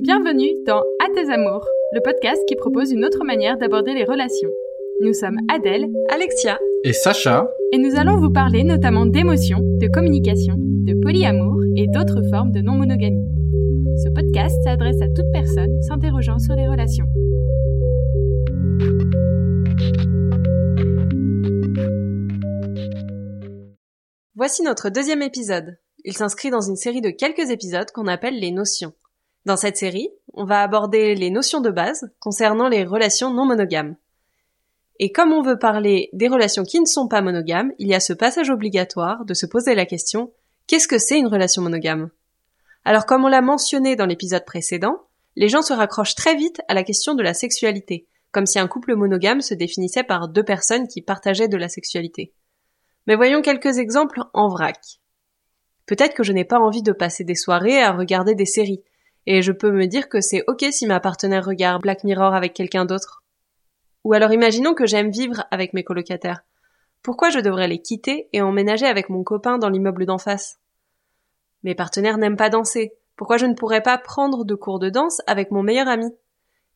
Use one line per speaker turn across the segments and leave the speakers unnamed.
Bienvenue dans À tes amours, le podcast qui propose une autre manière d'aborder les relations. Nous sommes Adèle,
Alexia
et Sacha,
et nous allons vous parler notamment d'émotions, de communication, de polyamour et d'autres formes de non-monogamie. Ce podcast s'adresse à toute personne s'interrogeant sur les relations.
Voici notre deuxième épisode. Il s'inscrit dans une série de quelques épisodes qu'on appelle les notions. Dans cette série, on va aborder les notions de base concernant les relations non monogames. Et comme on veut parler des relations qui ne sont pas monogames, il y a ce passage obligatoire de se poser la question qu'est-ce que c'est une relation monogame? Alors comme on l'a mentionné dans l'épisode précédent, les gens se raccrochent très vite à la question de la sexualité, comme si un couple monogame se définissait par deux personnes qui partageaient de la sexualité. Mais voyons quelques exemples en vrac. Peut-être que je n'ai pas envie de passer des soirées à regarder des séries, et je peux me dire que c'est ok si ma partenaire regarde Black Mirror avec quelqu'un d'autre. Ou alors imaginons que j'aime vivre avec mes colocataires. Pourquoi je devrais les quitter et emménager avec mon copain dans l'immeuble d'en face? Mes partenaires n'aiment pas danser. Pourquoi je ne pourrais pas prendre de cours de danse avec mon meilleur ami?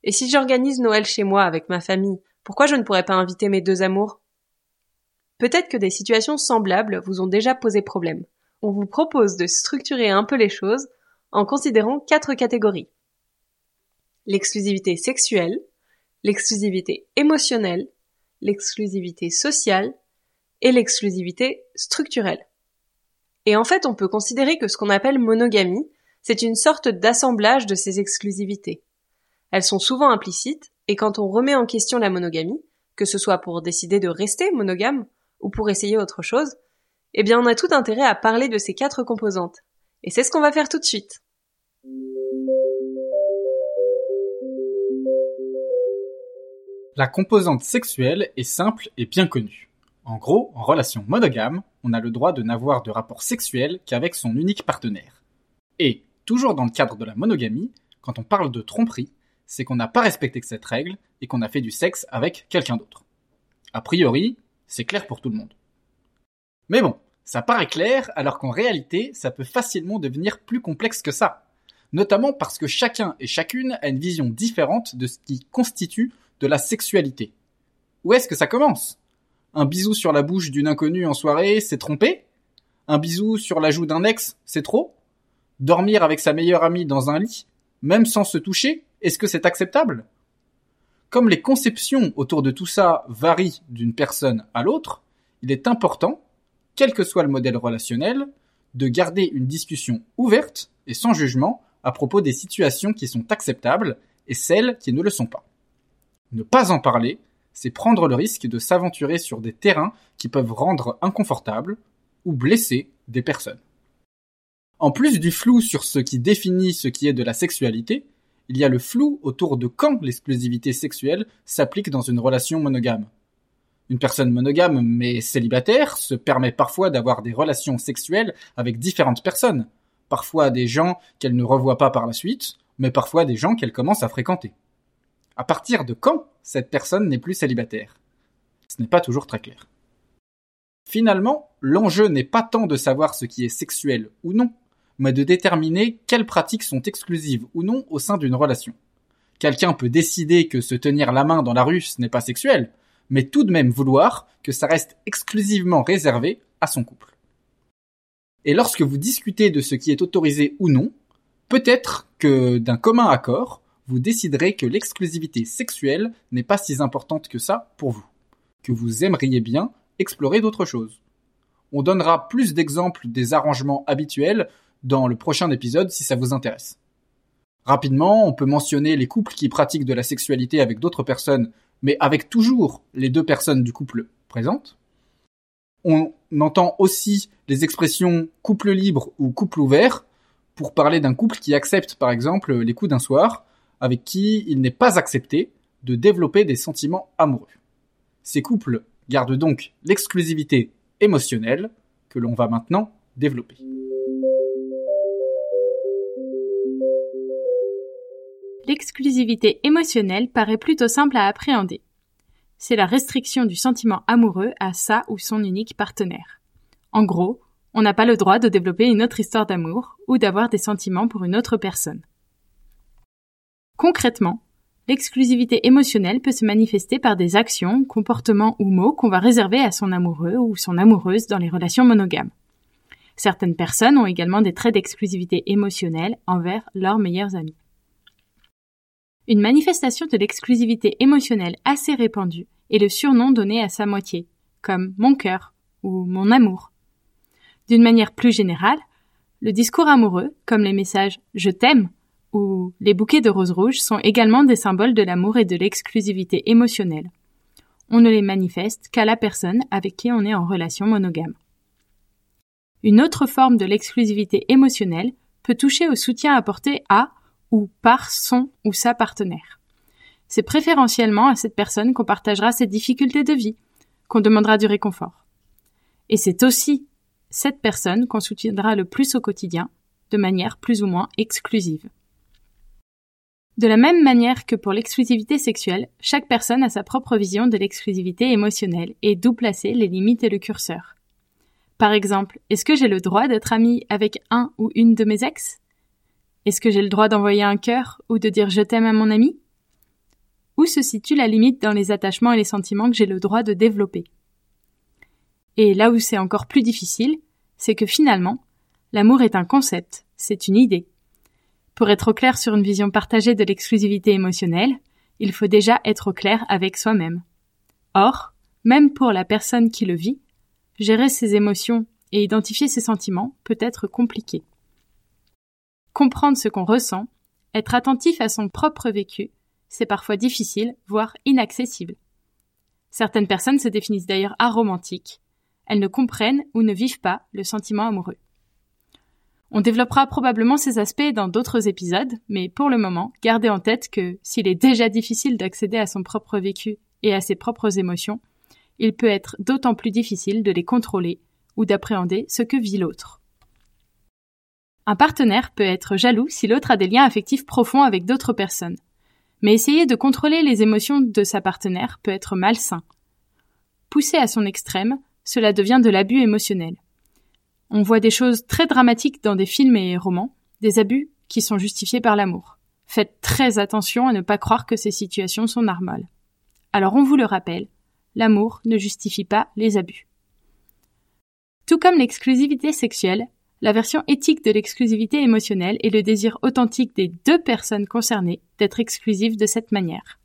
Et si j'organise Noël chez moi avec ma famille, pourquoi je ne pourrais pas inviter mes deux amours? Peut-être que des situations semblables vous ont déjà posé problème. On vous propose de structurer un peu les choses en considérant quatre catégories. L'exclusivité sexuelle, l'exclusivité émotionnelle, l'exclusivité sociale et l'exclusivité structurelle. Et en fait, on peut considérer que ce qu'on appelle monogamie, c'est une sorte d'assemblage de ces exclusivités. Elles sont souvent implicites, et quand on remet en question la monogamie, que ce soit pour décider de rester monogame, ou pour essayer autre chose, eh bien on a tout intérêt à parler de ces quatre composantes. Et c'est ce qu'on va faire tout de suite.
La composante sexuelle est simple et bien connue. En gros, en relation monogame, on a le droit de n'avoir de rapport sexuel qu'avec son unique partenaire. Et, toujours dans le cadre de la monogamie, quand on parle de tromperie, c'est qu'on n'a pas respecté cette règle et qu'on a fait du sexe avec quelqu'un d'autre. A priori, c'est clair pour tout le monde. Mais bon, ça paraît clair alors qu'en réalité, ça peut facilement devenir plus complexe que ça. Notamment parce que chacun et chacune a une vision différente de ce qui constitue de la sexualité. Où est-ce que ça commence? Un bisou sur la bouche d'une inconnue en soirée, c'est tromper Un bisou sur la joue d'un ex, c'est trop? Dormir avec sa meilleure amie dans un lit, même sans se toucher, est-ce que c'est acceptable? Comme les conceptions autour de tout ça varient d'une personne à l'autre, il est important, quel que soit le modèle relationnel, de garder une discussion ouverte et sans jugement à propos des situations qui sont acceptables et celles qui ne le sont pas. Ne pas en parler, c'est prendre le risque de s'aventurer sur des terrains qui peuvent rendre inconfortables ou blesser des personnes. En plus du flou sur ce qui définit ce qui est de la sexualité, il y a le flou autour de quand l'exclusivité sexuelle s'applique dans une relation monogame. Une personne monogame mais célibataire se permet parfois d'avoir des relations sexuelles avec différentes personnes, parfois des gens qu'elle ne revoit pas par la suite, mais parfois des gens qu'elle commence à fréquenter. À partir de quand cette personne n'est plus célibataire? Ce n'est pas toujours très clair. Finalement, l'enjeu n'est pas tant de savoir ce qui est sexuel ou non, mais de déterminer quelles pratiques sont exclusives ou non au sein d'une relation. Quelqu'un peut décider que se tenir la main dans la rue ce n'est pas sexuel, mais tout de même vouloir que ça reste exclusivement réservé à son couple. Et lorsque vous discutez de ce qui est autorisé ou non, peut-être que d'un commun accord, vous déciderez que l'exclusivité sexuelle n'est pas si importante que ça pour vous, que vous aimeriez bien explorer d'autres choses. On donnera plus d'exemples des arrangements habituels dans le prochain épisode si ça vous intéresse. Rapidement, on peut mentionner les couples qui pratiquent de la sexualité avec d'autres personnes, mais avec toujours les deux personnes du couple présentes. On entend aussi les expressions couple libre ou couple ouvert pour parler d'un couple qui accepte par exemple les coups d'un soir, avec qui il n'est pas accepté de développer des sentiments amoureux. Ces couples gardent donc l'exclusivité émotionnelle que l'on va maintenant développer.
L'exclusivité émotionnelle paraît plutôt simple à appréhender. C'est la restriction du sentiment amoureux à sa ou son unique partenaire. En gros, on n'a pas le droit de développer une autre histoire d'amour ou d'avoir des sentiments pour une autre personne. Concrètement, l'exclusivité émotionnelle peut se manifester par des actions, comportements ou mots qu'on va réserver à son amoureux ou son amoureuse dans les relations monogames. Certaines personnes ont également des traits d'exclusivité émotionnelle envers leurs meilleurs amis. Une manifestation de l'exclusivité émotionnelle assez répandue est le surnom donné à sa moitié, comme mon cœur ou mon amour. D'une manière plus générale, le discours amoureux, comme les messages je t'aime ou les bouquets de roses rouges sont également des symboles de l'amour et de l'exclusivité émotionnelle. On ne les manifeste qu'à la personne avec qui on est en relation monogame. Une autre forme de l'exclusivité émotionnelle peut toucher au soutien apporté à ou par son ou sa partenaire. C'est préférentiellement à cette personne qu'on partagera ses difficultés de vie, qu'on demandera du réconfort. Et c'est aussi cette personne qu'on soutiendra le plus au quotidien, de manière plus ou moins exclusive. De la même manière que pour l'exclusivité sexuelle, chaque personne a sa propre vision de l'exclusivité émotionnelle et d'où placer les limites et le curseur. Par exemple, est-ce que j'ai le droit d'être amie avec un ou une de mes ex? Est-ce que j'ai le droit d'envoyer un cœur ou de dire je t'aime à mon ami? Où se situe la limite dans les attachements et les sentiments que j'ai le droit de développer? Et là où c'est encore plus difficile, c'est que finalement, l'amour est un concept, c'est une idée. Pour être au clair sur une vision partagée de l'exclusivité émotionnelle, il faut déjà être au clair avec soi-même. Or, même pour la personne qui le vit, gérer ses émotions et identifier ses sentiments peut être compliqué. Comprendre ce qu'on ressent, être attentif à son propre vécu, c'est parfois difficile, voire inaccessible. Certaines personnes se définissent d'ailleurs aromantiques. Elles ne comprennent ou ne vivent pas le sentiment amoureux. On développera probablement ces aspects dans d'autres épisodes, mais pour le moment, gardez en tête que s'il est déjà difficile d'accéder à son propre vécu et à ses propres émotions, il peut être d'autant plus difficile de les contrôler ou d'appréhender ce que vit l'autre. Un partenaire peut être jaloux si l'autre a des liens affectifs profonds avec d'autres personnes. Mais essayer de contrôler les émotions de sa partenaire peut être malsain. Poussé à son extrême, cela devient de l'abus émotionnel. On voit des choses très dramatiques dans des films et romans, des abus qui sont justifiés par l'amour. Faites très attention à ne pas croire que ces situations sont normales. Alors on vous le rappelle, l'amour ne justifie pas les abus. Tout comme l'exclusivité sexuelle, la version éthique de l'exclusivité émotionnelle est le désir authentique des deux personnes concernées d'être exclusives de cette manière.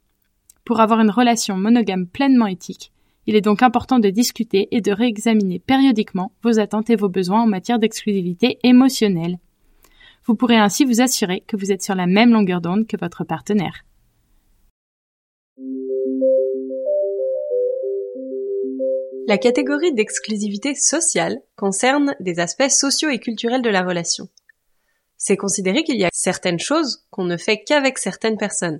Pour avoir une relation monogame pleinement éthique, il est donc important de discuter et de réexaminer périodiquement vos attentes et vos besoins en matière d'exclusivité émotionnelle. Vous pourrez ainsi vous assurer que vous êtes sur la même longueur d'onde que votre partenaire.
La catégorie d'exclusivité sociale concerne des aspects sociaux et culturels de la relation. C'est considérer qu'il y a certaines choses qu'on ne fait qu'avec certaines personnes.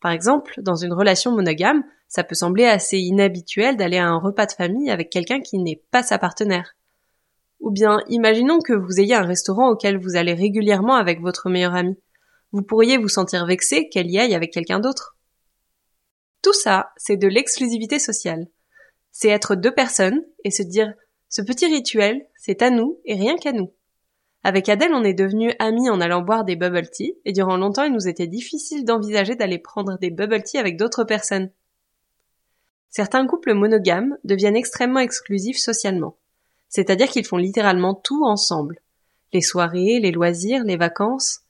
Par exemple, dans une relation monogame, ça peut sembler assez inhabituel d'aller à un repas de famille avec quelqu'un qui n'est pas sa partenaire. Ou bien, imaginons que vous ayez un restaurant auquel vous allez régulièrement avec votre meilleur ami. Vous pourriez vous sentir vexé qu'elle y aille avec quelqu'un d'autre. Tout ça, c'est de l'exclusivité sociale c'est être deux personnes et se dire ce petit rituel, c'est à nous et rien qu'à nous. Avec Adèle, on est devenus amis en allant boire des bubble tea, et durant longtemps, il nous était difficile d'envisager d'aller prendre des bubble tea avec d'autres personnes. Certains couples monogames deviennent extrêmement exclusifs socialement. C'est-à-dire qu'ils font littéralement tout ensemble. Les soirées, les loisirs, les vacances.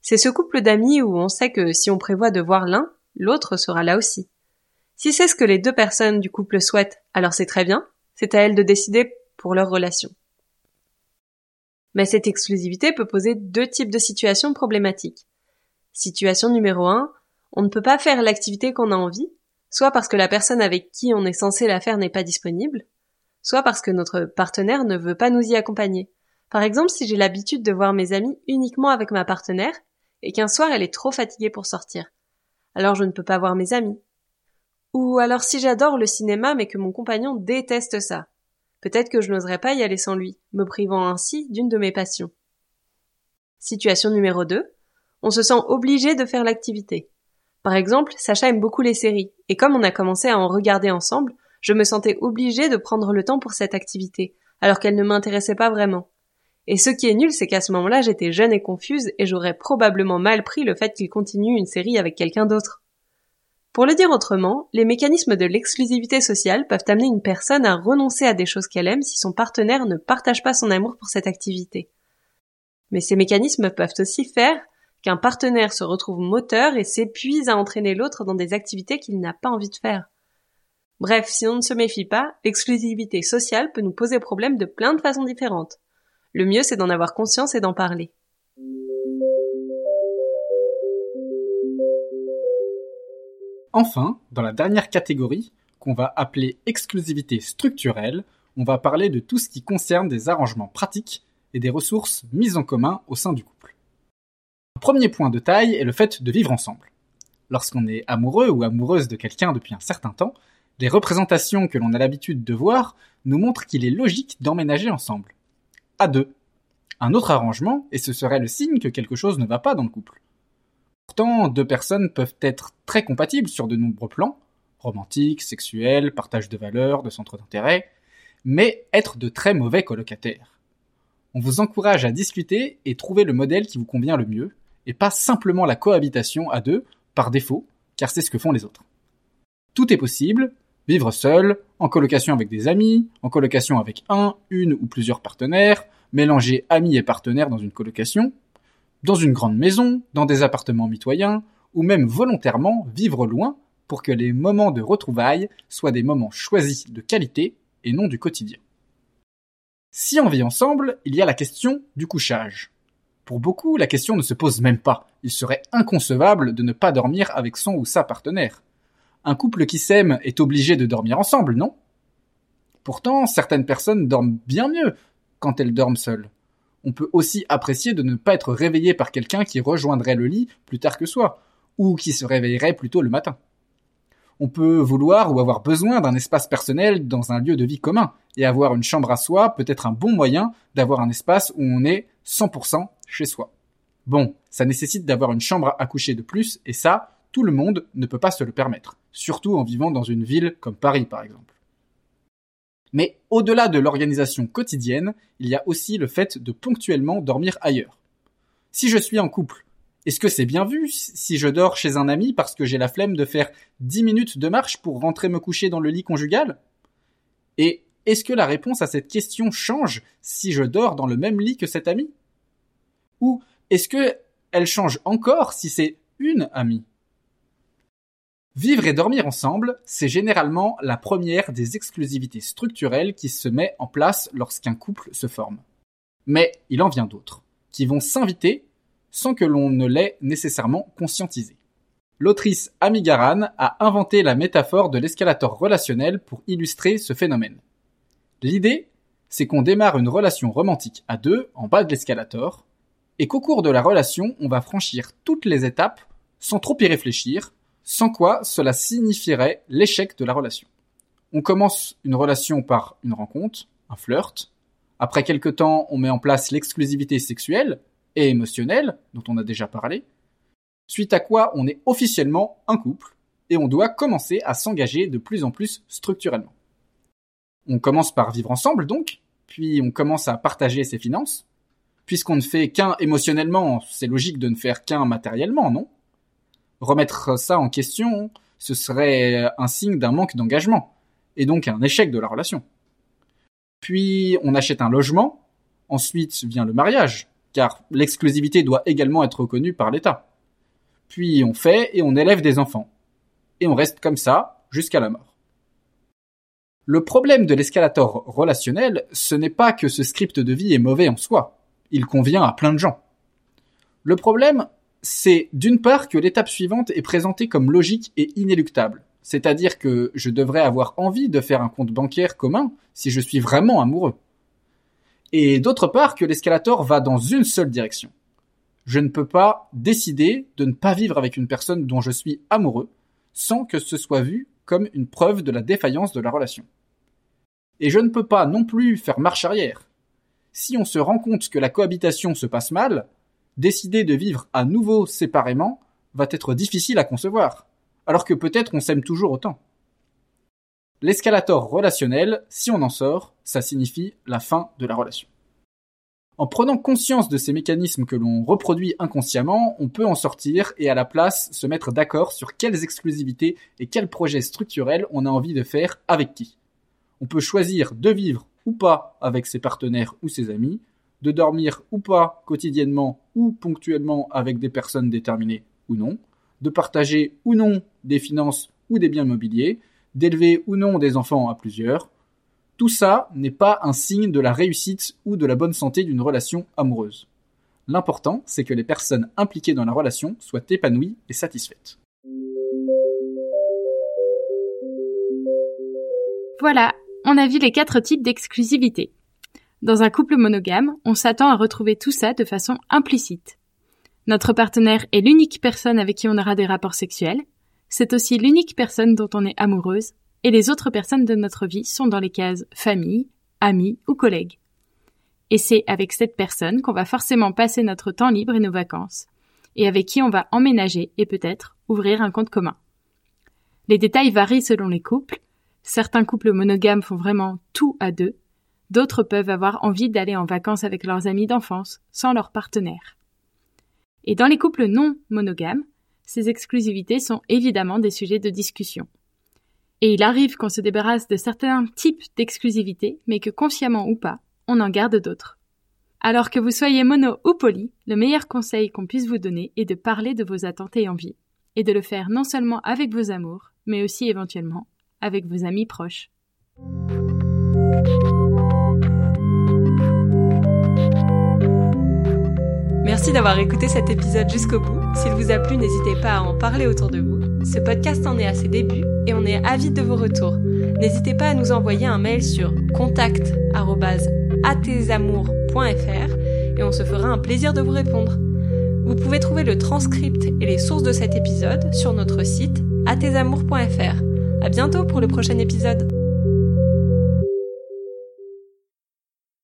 C'est ce couple d'amis où on sait que si on prévoit de voir l'un, l'autre sera là aussi. Si c'est ce que les deux personnes du couple souhaitent, alors c'est très bien, c'est à elles de décider pour leur relation. Mais cette exclusivité peut poser deux types de situations problématiques. Situation numéro 1, on ne peut pas faire l'activité qu'on a envie, soit parce que la personne avec qui on est censé la faire n'est pas disponible, soit parce que notre partenaire ne veut pas nous y accompagner. Par exemple, si j'ai l'habitude de voir mes amis uniquement avec ma partenaire, et qu'un soir elle est trop fatiguée pour sortir. Alors je ne peux pas voir mes amis. Ou alors si j'adore le cinéma mais que mon compagnon déteste ça. Peut-être que je n'oserais pas y aller sans lui, me privant ainsi d'une de mes passions. Situation numéro 2. On se sent obligé de faire l'activité. Par exemple, Sacha aime beaucoup les séries, et comme on a commencé à en regarder ensemble, je me sentais obligée de prendre le temps pour cette activité, alors qu'elle ne m'intéressait pas vraiment. Et ce qui est nul, c'est qu'à ce moment-là, j'étais jeune et confuse et j'aurais probablement mal pris le fait qu'il continue une série avec quelqu'un d'autre. Pour le dire autrement, les mécanismes de l'exclusivité sociale peuvent amener une personne à renoncer à des choses qu'elle aime si son partenaire ne partage pas son amour pour cette activité. Mais ces mécanismes peuvent aussi faire qu'un partenaire se retrouve moteur et s'épuise à entraîner l'autre dans des activités qu'il n'a pas envie de faire. Bref, si on ne se méfie pas, l'exclusivité sociale peut nous poser problème de plein de façons différentes. Le mieux, c'est d'en avoir conscience et d'en parler.
Enfin, dans la dernière catégorie, qu'on va appeler exclusivité structurelle, on va parler de tout ce qui concerne des arrangements pratiques et des ressources mises en commun au sein du couple. Premier point de taille est le fait de vivre ensemble. Lorsqu'on est amoureux ou amoureuse de quelqu'un depuis un certain temps, les représentations que l'on a l'habitude de voir nous montrent qu'il est logique d'emménager ensemble à deux. Un autre arrangement, et ce serait le signe que quelque chose ne va pas dans le couple. Pourtant, deux personnes peuvent être très compatibles sur de nombreux plans, romantiques, sexuels, partage de valeurs, de centres d'intérêt, mais être de très mauvais colocataires. On vous encourage à discuter et trouver le modèle qui vous convient le mieux, et pas simplement la cohabitation à deux, par défaut, car c'est ce que font les autres. Tout est possible, Vivre seul, en colocation avec des amis, en colocation avec un, une ou plusieurs partenaires, mélanger amis et partenaires dans une colocation, dans une grande maison, dans des appartements mitoyens, ou même volontairement vivre loin pour que les moments de retrouvailles soient des moments choisis de qualité et non du quotidien. Si on vit ensemble, il y a la question du couchage. Pour beaucoup, la question ne se pose même pas. Il serait inconcevable de ne pas dormir avec son ou sa partenaire. Un couple qui s'aime est obligé de dormir ensemble, non? Pourtant, certaines personnes dorment bien mieux quand elles dorment seules. On peut aussi apprécier de ne pas être réveillé par quelqu'un qui rejoindrait le lit plus tard que soi, ou qui se réveillerait plus tôt le matin. On peut vouloir ou avoir besoin d'un espace personnel dans un lieu de vie commun, et avoir une chambre à soi peut être un bon moyen d'avoir un espace où on est 100% chez soi. Bon, ça nécessite d'avoir une chambre à coucher de plus, et ça, tout le monde ne peut pas se le permettre, surtout en vivant dans une ville comme Paris par exemple. Mais au-delà de l'organisation quotidienne, il y a aussi le fait de ponctuellement dormir ailleurs. Si je suis en couple, est-ce que c'est bien vu si je dors chez un ami parce que j'ai la flemme de faire 10 minutes de marche pour rentrer me coucher dans le lit conjugal? Et est-ce que la réponse à cette question change si je dors dans le même lit que cet ami? Ou est-ce que elle change encore si c'est une amie? Vivre et dormir ensemble, c'est généralement la première des exclusivités structurelles qui se met en place lorsqu'un couple se forme. Mais il en vient d'autres, qui vont s'inviter sans que l'on ne l'ait nécessairement conscientisé. L'autrice Amy Garan a inventé la métaphore de l'escalator relationnel pour illustrer ce phénomène. L'idée, c'est qu'on démarre une relation romantique à deux en bas de l'escalator, et qu'au cours de la relation, on va franchir toutes les étapes sans trop y réfléchir, sans quoi cela signifierait l'échec de la relation. On commence une relation par une rencontre, un flirt. Après quelque temps, on met en place l'exclusivité sexuelle et émotionnelle, dont on a déjà parlé. Suite à quoi on est officiellement un couple et on doit commencer à s'engager de plus en plus structurellement. On commence par vivre ensemble donc, puis on commence à partager ses finances. Puisqu'on ne fait qu'un émotionnellement, c'est logique de ne faire qu'un matériellement, non? Remettre ça en question, ce serait un signe d'un manque d'engagement, et donc un échec de la relation. Puis on achète un logement, ensuite vient le mariage, car l'exclusivité doit également être reconnue par l'État. Puis on fait et on élève des enfants. Et on reste comme ça jusqu'à la mort. Le problème de l'escalator relationnel, ce n'est pas que ce script de vie est mauvais en soi. Il convient à plein de gens. Le problème, c'est d'une part que l'étape suivante est présentée comme logique et inéluctable. C'est-à-dire que je devrais avoir envie de faire un compte bancaire commun si je suis vraiment amoureux. Et d'autre part que l'escalator va dans une seule direction. Je ne peux pas décider de ne pas vivre avec une personne dont je suis amoureux sans que ce soit vu comme une preuve de la défaillance de la relation. Et je ne peux pas non plus faire marche arrière. Si on se rend compte que la cohabitation se passe mal, décider de vivre à nouveau séparément va être difficile à concevoir, alors que peut-être on s'aime toujours autant. L'escalator relationnel, si on en sort, ça signifie la fin de la relation. En prenant conscience de ces mécanismes que l'on reproduit inconsciemment, on peut en sortir et à la place se mettre d'accord sur quelles exclusivités et quels projets structurels on a envie de faire avec qui. On peut choisir de vivre ou pas avec ses partenaires ou ses amis, de dormir ou pas quotidiennement ou ponctuellement avec des personnes déterminées ou non, de partager ou non des finances ou des biens mobiliers, d'élever ou non des enfants à plusieurs, tout ça n'est pas un signe de la réussite ou de la bonne santé d'une relation amoureuse. L'important, c'est que les personnes impliquées dans la relation soient épanouies et satisfaites.
Voilà, on a vu les quatre types d'exclusivité. Dans un couple monogame, on s'attend à retrouver tout ça de façon implicite. Notre partenaire est l'unique personne avec qui on aura des rapports sexuels. C'est aussi l'unique personne dont on est amoureuse et les autres personnes de notre vie sont dans les cases famille, amis ou collègues. Et c'est avec cette personne qu'on va forcément passer notre temps libre et nos vacances, et avec qui on va emménager et peut-être ouvrir un compte commun. Les détails varient selon les couples. Certains couples monogames font vraiment tout à deux. D'autres peuvent avoir envie d'aller en vacances avec leurs amis d'enfance, sans leur partenaire. Et dans les couples non monogames, ces exclusivités sont évidemment des sujets de discussion. Et il arrive qu'on se débarrasse de certains types d'exclusivité, mais que consciemment ou pas, on en garde d'autres. Alors que vous soyez mono ou poly, le meilleur conseil qu'on puisse vous donner est de parler de vos attentes et envies, et de le faire non seulement avec vos amours, mais aussi éventuellement avec vos amis proches.
Merci d'avoir écouté cet épisode jusqu'au bout. S'il vous a plu, n'hésitez pas à en parler autour de vous. Ce podcast en est à ses débuts et on est avide de vos retours. N'hésitez pas à nous envoyer un mail sur contact@atesamours.fr et on se fera un plaisir de vous répondre. Vous pouvez trouver le transcript et les sources de cet épisode sur notre site atesamours.fr. À bientôt pour le prochain épisode.